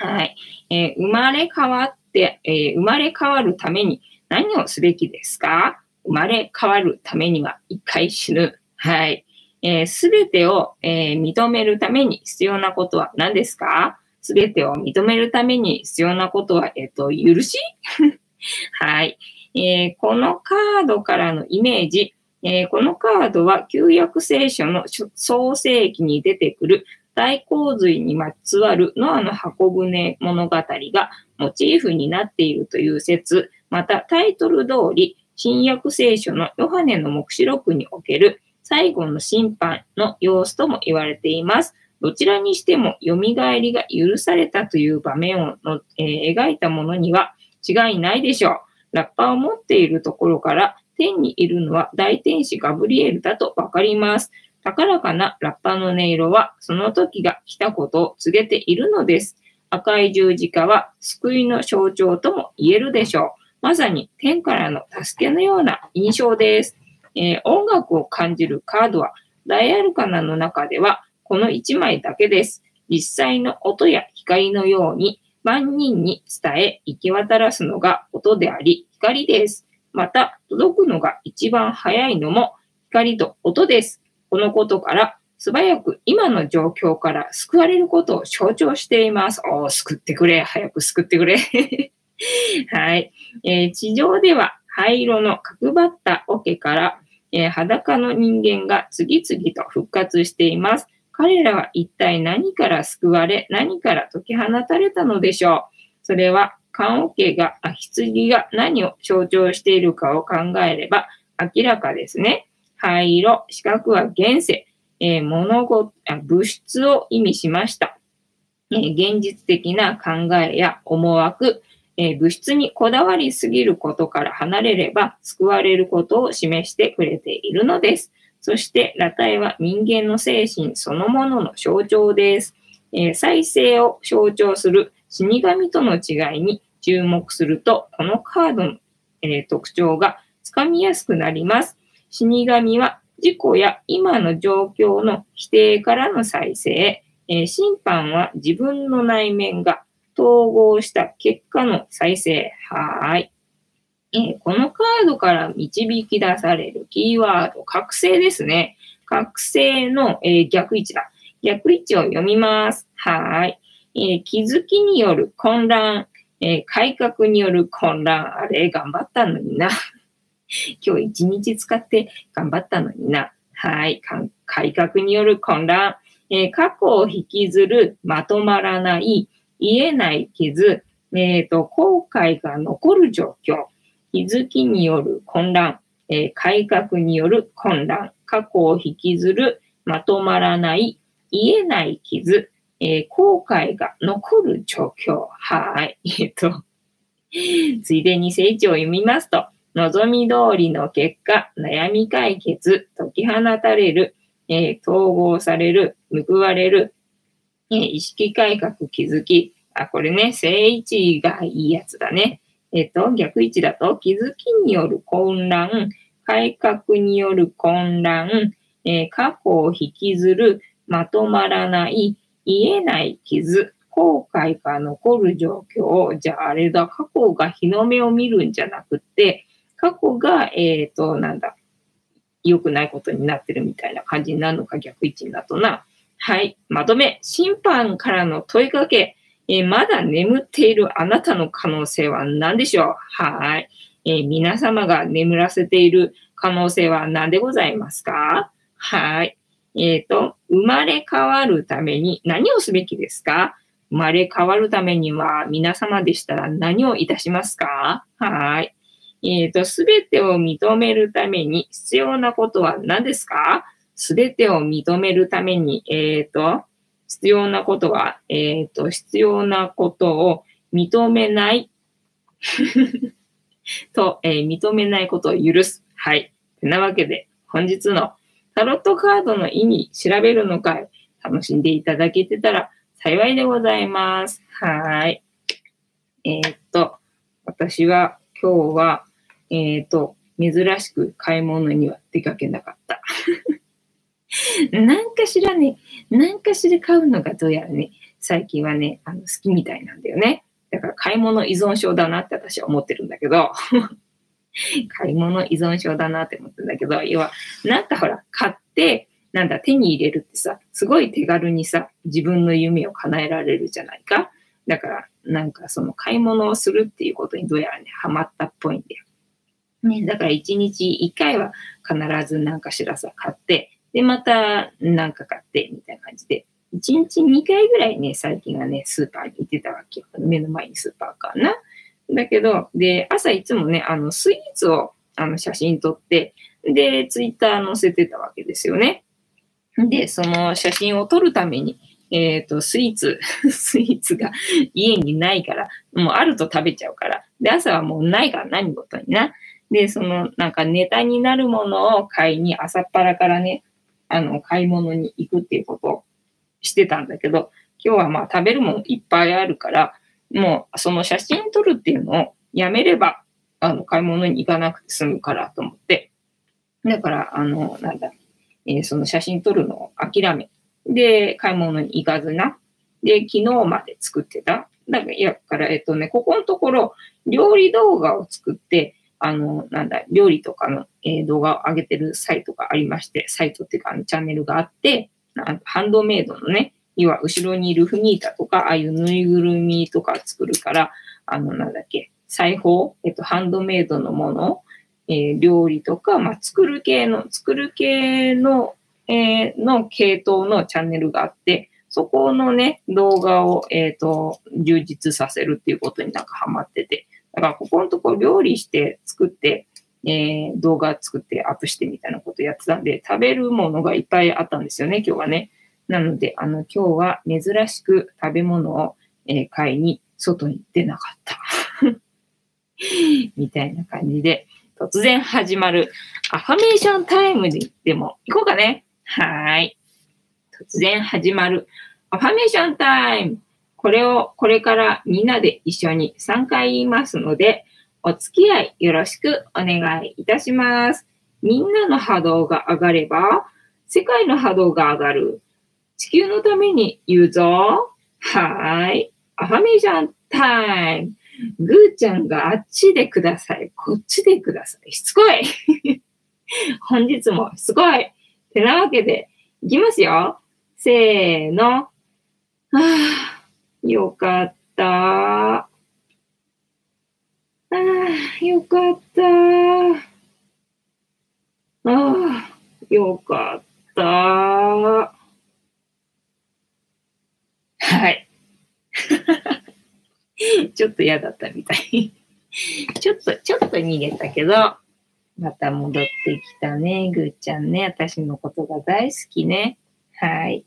はい。えー、生まれ変わって、えー、生まれ変わるために何をすべきですか？生まれ変わるためには一回死ぬ。はい。す、え、べ、てを、えー、認めるために必要なことは何ですか？すべてを認めるために必要なことは、えっ、ー、と、許し？はい、えー、このカードからのイメージ、えー、このカードは旧約聖書の創世記に出てくる大洪水にまつわるノアの箱舟物語がモチーフになっているという説、またタイトル通り、新約聖書のヨハネの目視録における最後の審判の様子とも言われています。どちらにしても蘇りが許されたという場面をの、えー、描いたものには違いないでしょう。ラッパを持っているところから天にいるのは大天使ガブリエルだとわかります。高らかなラッパの音色はその時が来たことを告げているのです。赤い十字架は救いの象徴とも言えるでしょう。まさに天からの助けのような印象です。えー、音楽を感じるカードは、ダイアルカナの中ではこの1枚だけです。実際の音や光のように万人に伝え行き渡らすのが音であり光です。また、届くのが一番早いのも光と音です。このことから素早く今の状況から救われることを象徴しています。おー、救ってくれ。早く救ってくれ。はい、えー、地上では灰色の角張った桶からえー、裸の人間が次々と復活しています。彼らは一体何から救われ、何から解き放たれたのでしょう。それは、棺桶が、棺が何を象徴しているかを考えれば明らかですね。灰色、四角は現世、えー、物事あ、物質を意味しました。えー、現実的な考えや思惑、えー、物質にこだわりすぎることから離れれば救われることを示してくれているのです。そして、裸体は人間の精神そのものの象徴です。え、再生を象徴する死神との違いに注目すると、このカードの、えー、特徴がつかみやすくなります。死神は事故や今の状況の否定からの再生、えー、審判は自分の内面が統合した結果の再生。はい。えー、このカードから導き出されるキーワード、覚醒ですね。覚醒の、えー、逆位置だ。逆位置を読みます。はい。えー、気づきによる混乱、えー改革による混乱。あれ、頑張ったのにな。今日一日使って頑張ったのにな。はい。改革による混乱。えー過去を引きずる、まとまらない、癒えない傷、えっ、と、後悔が残る状況。気づきによる混乱。えー改革による混乱。過去を引きずる、まとまらない、癒えない傷。えー後悔が残る状況。はい。えっ、と、ついでに聖地を読みますと、望み通りの結果、悩み解決、解き放たれる、えー統合される、報われる、えー意識改革気づき、あ、これね、正位置がいいやつだね。えっ、と、逆位置だと、気づきによる混乱、改革による混乱、え過去を引きずる、まとまらない、癒えない傷、後悔が残る状況、じゃああれだ、過去が日の目を見るんじゃなくて、過去が、えっ、と、なんだ、良くないことになってるみたいな感じになるのか、逆位置だとな。はい。まとめ。審判からの問いかけ。えーまだ眠っているあなたの可能性は何でしょう？はい。えー皆様が眠らせている可能性は何でございますか？はい。えっ、と、生まれ変わるために何をすべきですか？生まれ変わるためには皆様でしたら何をいたしますか？はい。えっ、と、すべてを認めるために必要なことは何ですか？すべてを認めるために、えっ、と、必要なことは、えっ、と、必要なことを認めない と、え認めないことを許す。はい。てなわけで、本日のタロットカードの意味調べるの会、楽しんでいただけてたら幸いでございます。はい。えーっと、私は今日は、えーっと、珍しく買い物には出かけなかった。なんかしらね、なんかしら買うのがどうやらね、最近はね、あの好きみたいなんだよね。だから買い物依存症だなって私は思ってるんだけど、買い物依存症だなって思ってるんだけど、要は、なんかほら、買って、なんだ、手に入れるってさ、すごい手軽にさ、自分の夢を叶えられるじゃないか。だから、なんかその買い物をするっていうことにどうやらね、ハマったっぽいんだよ。ね、だから一日一回は必ず何かしらさ、買って、で、また何か買って、みたいな感じで、一日二回ぐらいね、最近はね、スーパーに行ってたわけよ。目の前にスーパーかな。だけど、で、朝いつもね、あの、スイーツを、あの、写真撮って、で、ツイッター載せてたわけですよね。で、その写真を撮るために、えっ、と、スイーツ、スイーツが家にないから、もうあると食べちゃうから。で、朝はもうないから何事にな。で、その、なんかネタになるものを買いに、朝っぱらからね、あの、買い物に行くっていうことをしてたんだけど、今日はまあ食べるものいっぱいあるから、もうその写真撮るっていうのをやめれば、あの、買い物に行かなくて済むからと思って。だから、あの、なんだ、えーその写真撮るのを諦め。で、買い物に行かずな。で、昨日まで作ってた。だから、いやから、えっとね、ここのところ、料理動画を作って、あの、なんだ、料理とかの、えー動画を上げてるサイトがありまして、サイトっていうか、あのチャンネルがあって、ハンドメイドのね、要は後ろにいるフニータとか、ああいうぬいぐるみとか作るから、あの、なんだっけ、裁縫、えっと、ハンドメイドのもの、えー料理とか、まあ、作る系の、作る系の、えーの系統のチャンネルがあって、そこのね、動画を、えっ、と、充実させるっていうことになんかハマってて、だからここのとこ料理して作って、えー動画作ってアップしてみたいなことやってたんで、食べるものがいっぱいあったんですよね、今日はね。なので、あの、今日は珍しく食べ物を、えー買いに外に出なかった。みたいな感じで、突然始まるアファメーションタイムででも行こうかね。はい。突然始まるアファメーションタイム。これをこれからみんなで一緒に3回言いますので、お付き合いよろしくお願いいたします。みんなの波動が上がれば、世界の波動が上がる。地球のために言うぞ。はい。アファメーションタイム。ぐーちゃんがあっちでください。こっちでください。しつこい。本日もしつこい。てなわけで、いきますよ。せーの。はあ、よかった。ああ、よかった。ああ、よかった。はい。ちょっと嫌だったみたい。ちょっと、ちょっと逃げたけど、また戻ってきたね、ぐーちゃんね。私のことが大好きね。はい。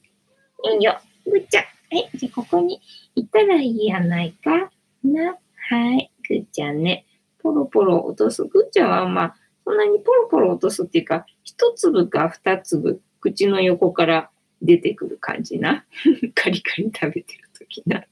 いいよ、ぐーちゃん。はい、じゃあここにいたらいいやないかな。はい、ぐーちゃんね。ポロポロ落とす。ぐーちゃんはまあ、そんなにポロポロ落とすっていうか、一粒か二粒、口の横から出てくる感じな。カリカリ食べてる時な。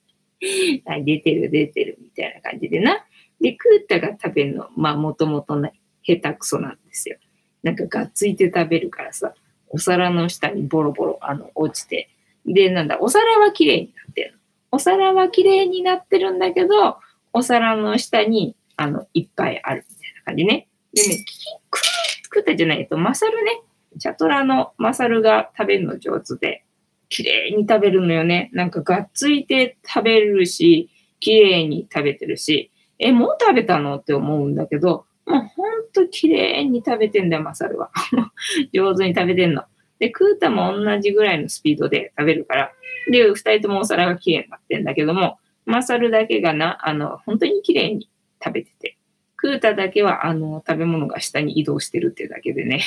あ出てる出てるみたいな感じでな。で、クータが食べるの、まあもともとね、下手くそなんですよ。なんかがっついて食べるからさ、お皿の下にボロボロあの落ちて。で、なんだ、お皿は綺麗になってるの。お皿は綺麗になってるんだけど、お皿の下にあのいっぱいあるみたいな感じね。でね、クークータじゃないと、マサルね、チャトラのマサルが食べるの上手で、綺麗に食べるのよね。なんかがっついて食べるし、綺麗に食べてるし、え、もう食べたの？って思うんだけど、もうほんと綺麗に食べてんだよ、マサルは。上手に食べてんの。で、クータも同じぐらいのスピードで食べるから、で、二人ともお皿が綺麗になってんだけども、マサルだけがな、あの、本当に綺麗に食べてて、クータだけは、あの、食べ物が下に移動してるってだけでね。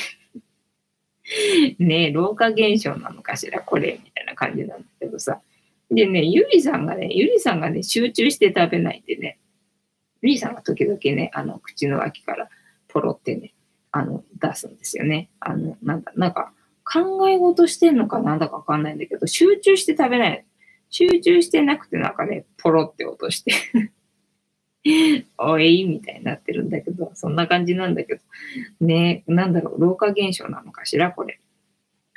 ね、老化現象なのかしら、これ、みたいな感じなんだけどさ。でね、ゆりさんがね、ゆりさんがね、集中して食べないでね、ゆりさんが時々ね、あの、口の脇からポロってね、あの、出すんですよね。あの、なんだ、なんか、考え事してんのかなんだかわかんないんだけど、集中して食べない。集中してなくてなんかね、ポロって落としておいみたいになってるんだけど、そんな感じなんだけど、ねなんだろう、老化現象なのかしら、これ。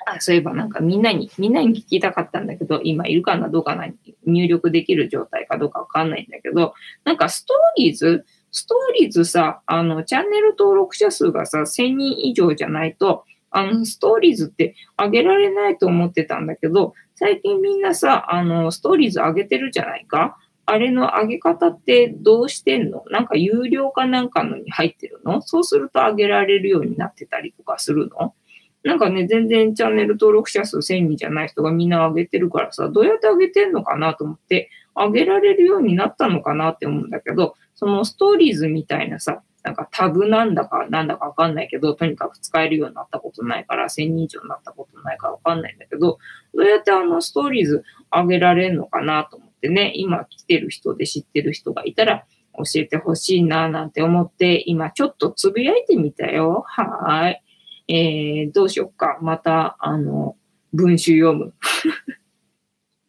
あ、そういえばなんかみんなに、みんなに聞きたかったんだけど、今いるかな、どうかな、入力できる状態かどうかわかんないんだけど、なんかストーリーズ、ストーリーズさ、あの、チャンネル登録者数がさ、1000人以上じゃないと、あの、ストーリーズって上げられないと思ってたんだけど、最近みんなさ、あの、ストーリーズ上げてるじゃないか？あれの上げ方ってどうしてんの？なんか有料かなんかのに入ってるの？そうすると上げられるようになってたりとかするの？なんかね、全然チャンネル登録者数1000人じゃない人がみんな上げてるからさ、どうやって上げてんのかなと思って、上げられるようになったのかなって思うんだけど、そのストーリーズみたいなさ、なんかタブなんだかなんだかわかんないけど、とにかく使えるようになったことないから、1000人以上になったことないからわかんないんだけど、どうやってあのストーリーズ上げられるのかなと思って。ね、今来てる人で知ってる人がいたら教えてほしいななんて思って、今ちょっとつぶやいてみたよ。はい。えー、どうしよっか。また、あの、文集読む。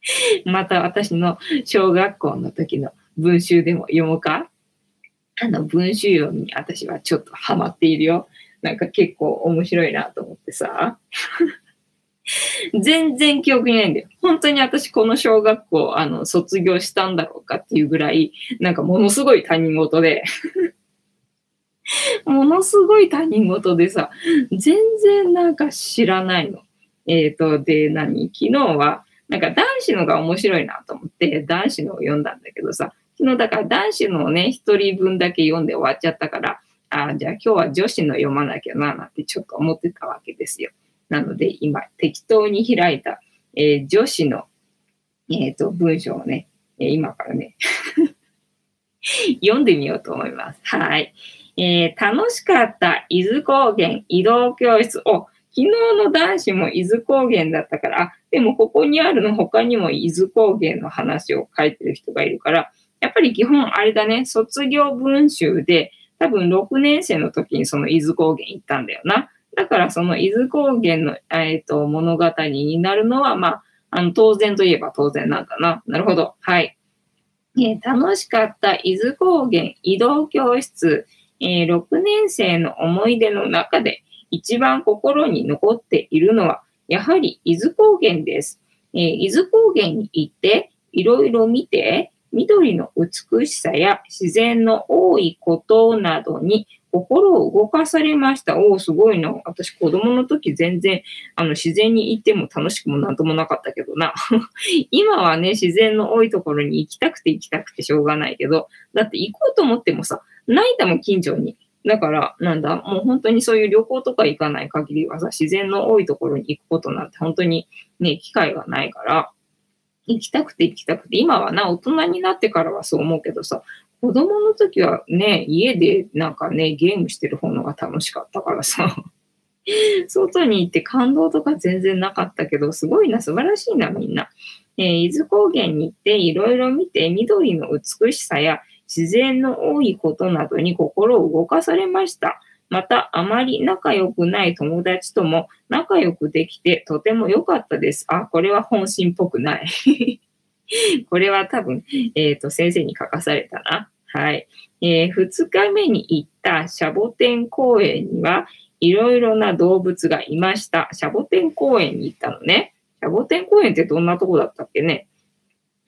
また私の小学校の時の文集でも読もうかあの文集読みに私はちょっとハマっているよ。なんか結構面白いなと思ってさ。全然記憶にないんだよ。本当に私この小学校あの卒業したんだろうかっていうぐらい、なんかものすごい他人事で、ものすごい他人事でさ、全然なんか知らないの。えっ、と、で、何？昨日は、なんか男子のが面白いなと思って、男子のを読んだんだけどさ、昨日だから男子のをね、一人分だけ読んで終わっちゃったから、あじゃあ今日は女子の読まなきゃな、なんてちょっと思ってたわけですよ。なので今、適当に開いた、えー女子の、えっ、と、文章をね、え今からね、読んでみようと思います。はい。えー楽しかった伊豆高原移動教室。お、昨日の男子も伊豆高原だったから、あ、でもここにあるの他にも伊豆高原の話を書いてる人がいるから、やっぱり基本あれだね、卒業文集で、多分6年生の時にその伊豆高原行ったんだよな。だからその伊豆高原の、えー、と物語になるのは、まあ、あの当然といえば当然なんだな。なるほど。はい。えー楽しかった伊豆高原移動教室、えー6年生の思い出の中で一番心に残っているのは、やはり伊豆高原です。えー伊豆高原に行って、いろいろ見て、緑の美しさや自然の多いことなどに心を動かされました。おお、すごいな。私、子供の時全然、あの、自然に行っても楽しくもなんともなかったけどな。今はね、自然の多いところに行きたくて行きたくてしょうがないけど、だって行こうと思ってもさ、ないんだも、近所に。だから、なんだ、もう本当にそういう旅行とか行かない限りはさ、自然の多いところに行くことなんて本当にね、機会がないから、行きたくて行きたくて、今はな、大人になってからはそう思うけどさ、子供の時はね、家でなんかね、ゲームしてる方のが楽しかったからさ、外に行って感動とか全然なかったけど、すごいな、素晴らしいな、みんな。えー、伊豆高原に行っていろいろ見て、緑の美しさや自然の多いことなどに心を動かされました。また、あまり仲良くない友達とも仲良くできてとても良かったです。あ、これは本心っぽくない。これは多分、えっ、ー、と、先生に書かされたな。はい。えー、2日目に行ったシャボテン公園には、いろいろな動物がいました。シャボテン公園に行ったのね。シャボテン公園ってどんなとこだったっけね。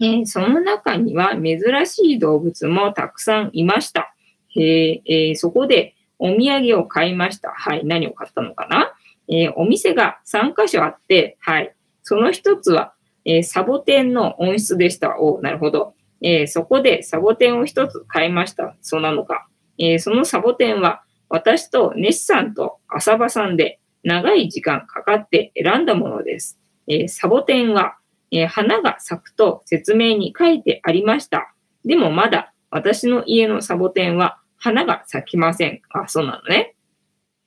えー、その中には珍しい動物もたくさんいました。えー、え、そこでお土産を買いました。はい。何を買ったのかな、えお店が3箇所あって、はい。その一つは、えサボテンの温室でした。おなるほど。えそこでサボテンを一つ買いました。そうなのか。えそのサボテンは、私とネシさんと浅場さんで長い時間かかって選んだものです。えサボテンはえ、花が咲くと説明に書いてありました。でもまだ私の家のサボテンは花が咲きません。あ、そうなのね。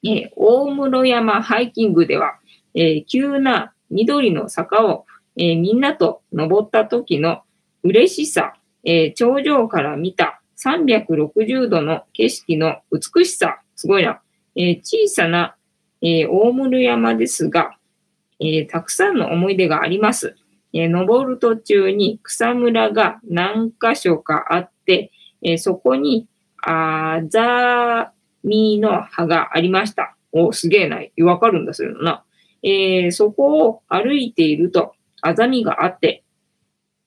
え、大室山ハイキングでは、え、急な緑の坂を、えみんなと登った時の嬉しさ、え頂上から見た360度の景色の美しさ、すごいな。え小さな、え大室山ですが、えたくさんの思い出があります。え、登る途中に草むらが何箇所かあって、え、そこにあざみの葉がありました。お、すげえな。わかるんだ、そういうのな。えー、そこを歩いていると、あざみがあって、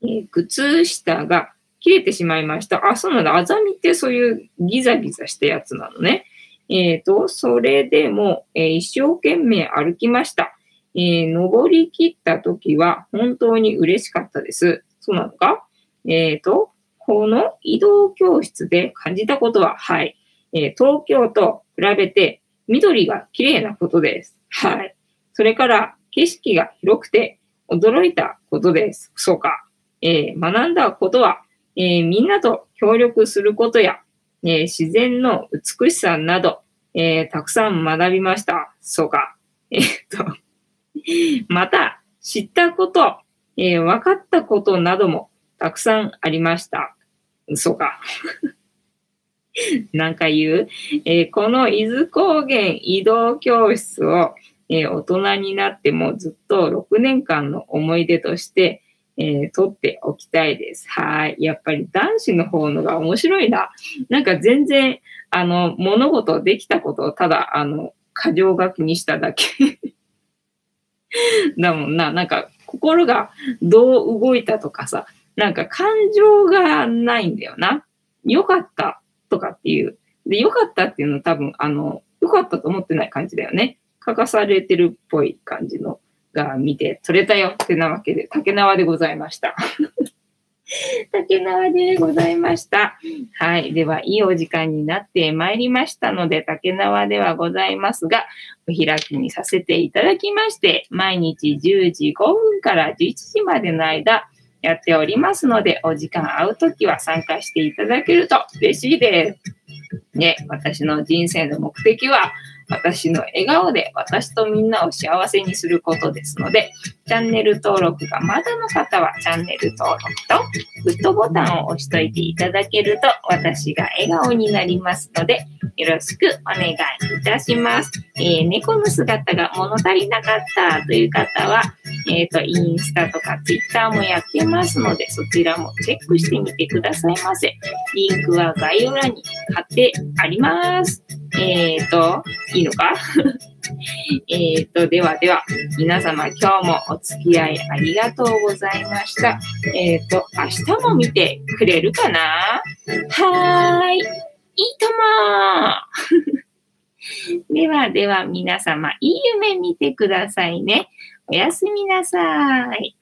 えー、靴下が切れてしまいました。あ、そうなんだ。あざみってそういうギザギザしたやつなのね。えっ、ー、と、それでも、えー、一生懸命歩きました。えー、登り切った時は本当に嬉しかったです。そうなのか？えっ、と、この移動教室で感じたことは、はい。え、東京と比べて緑が綺麗なことです。はい。それから景色が広くて驚いたことです。そうか。えー、学んだことは、えー、みんなと協力することや、えー、自然の美しさなど、えたくさん学びました。そうか。えっと、また、知ったこと、え、分かったことなどもたくさんありました。嘘か。何回言う、え、この伊豆高原移動教室を、え、大人になってもずっと6年間の思い出として、えー、取っておきたいです。はい。やっぱり男子の方のが面白いな。なんか全然、あの、物事できたことをただ、あの、過剰書きにしただけ だもんな。なんか、心がどう動いたとかさ、なんか感情がないんだよな。よかったとかっていう。で、よかったっていうのは多分、あの、よかったと思ってない感じだよね。書かされてるっぽい感じのが見て取れたよってなわけで、竹縄でございました。竹縄でございました。はい。では、いいお時間になってまいりましたので、竹縄ではございますが、お開きにさせていただきまして、毎日10時5分から11時までの間、やっておりますので、お時間合うときは参加していただけると嬉しいです。ね、私の人生の目的は、私の笑顔で私とみんなを幸せにすることですので、チャンネル登録がまだの方はチャンネル登録とグッドボタンを押しといていただけると私が笑顔になりますので、よろしくお願いいたします。えー、猫の姿が物足りなかったという方は、えっ、ー、と、インスタとかツイッターもやってますので、そちらもチェックしてみてくださいませ。リンクは概要欄に貼ってあります。えっ、ー、と、いいのか？えっと、ではでは、皆様今日もお付き合いありがとうございました。えっ、ー、と、明日も見てくれるかな？はーい。いいとも ではでは皆様、いい夢見てくださいね。おやすみなさい。